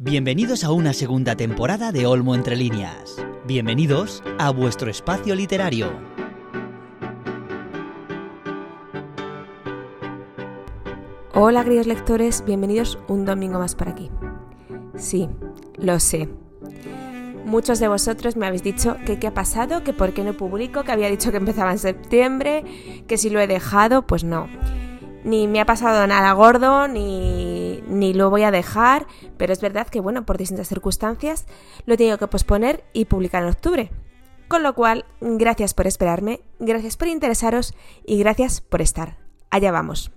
Bienvenidos a una segunda temporada de Olmo Entre Líneas. Bienvenidos a vuestro espacio literario. Hola queridos lectores, bienvenidos un domingo más por aquí. Sí, lo sé. Muchos de vosotros me habéis dicho que qué ha pasado, que por qué no publico, que había dicho que empezaba en septiembre, que si lo he dejado, pues no. Ni me ha pasado nada gordo, ni, ni lo voy a dejar, pero es verdad que, bueno, por distintas circunstancias lo he tenido que posponer y publicar en octubre. Con lo cual, gracias por esperarme, gracias por interesaros y gracias por estar. Allá vamos.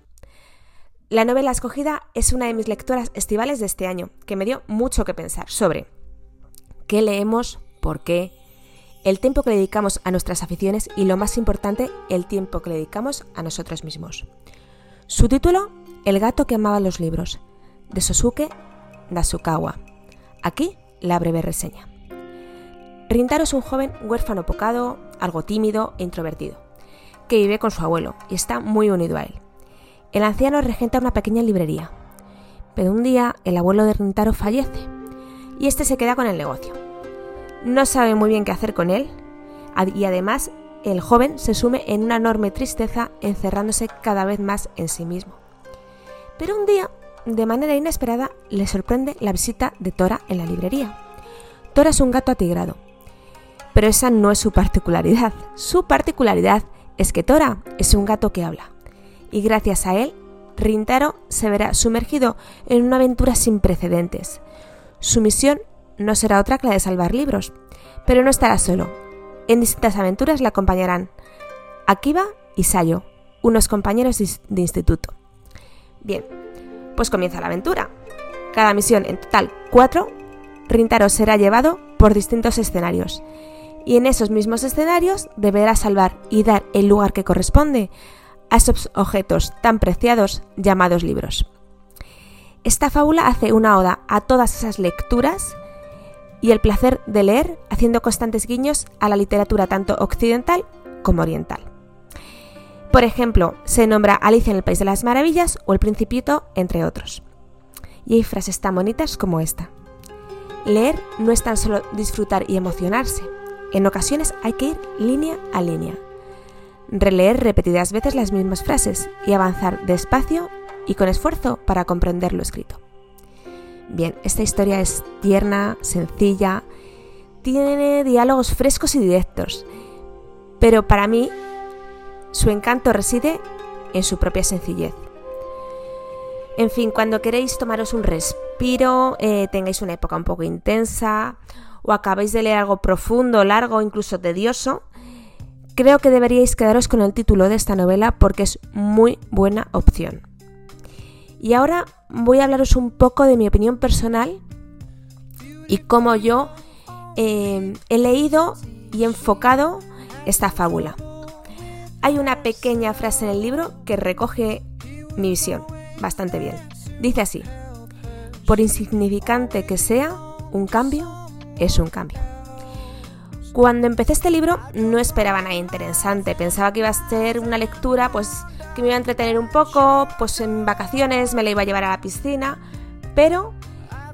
La novela escogida es una de mis lectoras estivales de este año, que me dio mucho que pensar sobre qué leemos, por qué, el tiempo que le dedicamos a nuestras aficiones y lo más importante, el tiempo que le dedicamos a nosotros mismos. Su título, El gato que amaba los libros, de Sosuke Nasukawa. Aquí la breve reseña. Rintaro es un joven huérfano pocado, algo tímido e introvertido, que vive con su abuelo y está muy unido a él. El anciano regenta una pequeña librería, pero un día el abuelo de Rintaro fallece y este se queda con el negocio. No sabe muy bien qué hacer con él y además el joven se sume en una enorme tristeza encerrándose cada vez más en sí mismo. Pero un día, de manera inesperada, le sorprende la visita de Tora en la librería. Tora es un gato atigrado, pero esa no es su particularidad. Su particularidad es que Tora es un gato que habla y gracias a él, Rintaro se verá sumergido en una aventura sin precedentes. Su misión no será otra que la de salvar libros, pero no estará solo. En distintas aventuras le acompañarán Akiba y Sayo, unos compañeros de instituto. Bien, pues comienza la aventura. Cada misión, en total cuatro, Rintaro será llevado por distintos escenarios. Y en esos mismos escenarios deberá salvar y dar el lugar que corresponde a esos objetos tan preciados llamados libros. Esta fábula hace una oda a todas esas lecturas y el placer de leer, haciendo constantes guiños a la literatura tanto occidental como oriental. Por ejemplo, se nombra Alicia en el País de las Maravillas o El Principito, entre otros. Y hay frases tan bonitas como esta. Leer no es tan solo disfrutar y emocionarse. En ocasiones hay que ir línea a línea, releer repetidas veces las mismas frases y avanzar despacio y con esfuerzo para comprender lo escrito. Bien, esta historia es tierna, sencilla, tiene diálogos frescos y directos, pero para mí su encanto reside en su propia sencillez. En fin, cuando queréis tomaros un respiro, eh, tengáis una época un poco intensa o acabáis de leer algo profundo, largo, incluso tedioso, Creo que deberíais quedaros con el título de esta novela porque es muy buena opción. Y ahora voy a hablaros un poco de mi opinión personal y cómo yo eh, he leído y enfocado esta fábula. Hay una pequeña frase en el libro que recoge mi visión bastante bien. Dice así, por insignificante que sea, un cambio es un cambio. Cuando empecé este libro no esperaba nada interesante, pensaba que iba a ser una lectura pues que me iba a entretener un poco, pues en vacaciones me la iba a llevar a la piscina, pero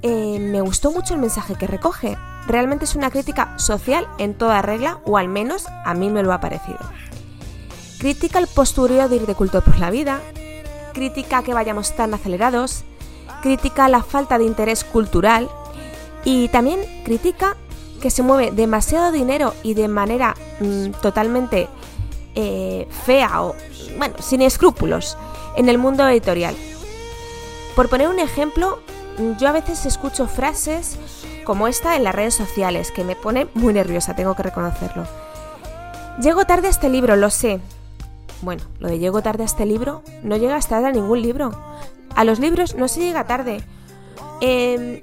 eh, me gustó mucho el mensaje que recoge. Realmente es una crítica social en toda regla, o al menos a mí me lo ha parecido. Critica el postureo de ir de culto por la vida, critica que vayamos tan acelerados, critica la falta de interés cultural y también critica que se mueve demasiado dinero y de manera mm, totalmente eh, fea o, bueno, sin escrúpulos en el mundo editorial. Por poner un ejemplo, yo a veces escucho frases como esta en las redes sociales, que me pone muy nerviosa, tengo que reconocerlo. Llego tarde a este libro, lo sé. Bueno, lo de llego tarde a este libro no llega hasta a ningún libro. A los libros no se llega tarde. Em,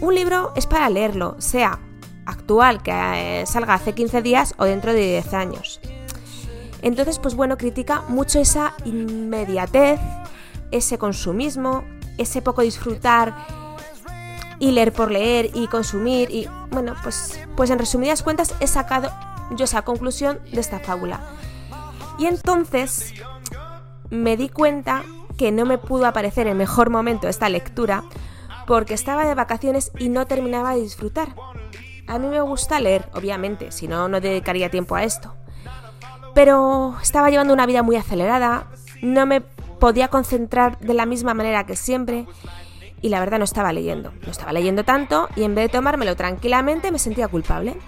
un libro es para leerlo, sea actual que eh, salga hace 15 días o dentro de 10 años. Entonces, pues bueno, critica mucho esa inmediatez, ese consumismo, ese poco disfrutar y leer por leer y consumir y bueno, pues pues en resumidas cuentas he sacado yo esa conclusión de esta fábula. Y entonces me di cuenta que no me pudo aparecer el mejor momento esta lectura porque estaba de vacaciones y no terminaba de disfrutar. A mí me gusta leer, obviamente, si no, no dedicaría tiempo a esto. Pero estaba llevando una vida muy acelerada, no me podía concentrar de la misma manera que siempre y la verdad no estaba leyendo. No estaba leyendo tanto y en vez de tomármelo tranquilamente me sentía culpable.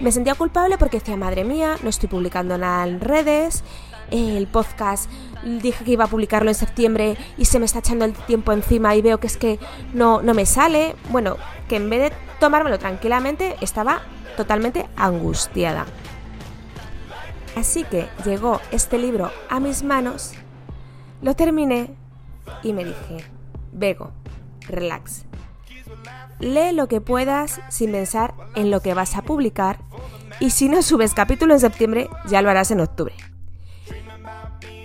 Me sentía culpable porque decía, madre mía, no estoy publicando nada en redes, el podcast dije que iba a publicarlo en septiembre y se me está echando el tiempo encima y veo que es que no, no me sale. Bueno, que en vez de tomármelo tranquilamente estaba totalmente angustiada. Así que llegó este libro a mis manos, lo terminé y me dije, Vego, relax. Lee lo que puedas sin pensar en lo que vas a publicar y si no subes capítulo en septiembre, ya lo harás en octubre.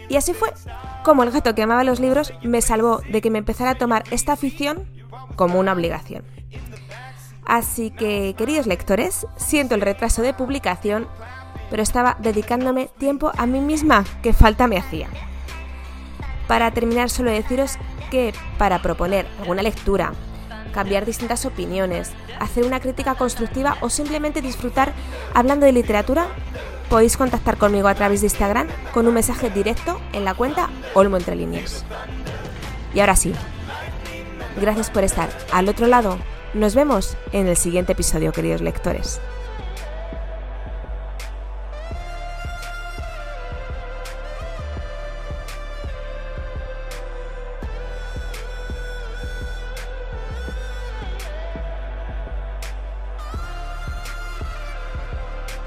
Y así fue como el gato que amaba los libros me salvó de que me empezara a tomar esta afición como una obligación. Así que, queridos lectores, siento el retraso de publicación, pero estaba dedicándome tiempo a mí misma, que falta me hacía. Para terminar, solo deciros que para proponer alguna lectura, cambiar distintas opiniones, hacer una crítica constructiva o simplemente disfrutar hablando de literatura, podéis contactar conmigo a través de Instagram con un mensaje directo en la cuenta Olmo. Y ahora sí, gracias por estar al otro lado. Nos vemos en el siguiente episodio, queridos lectores.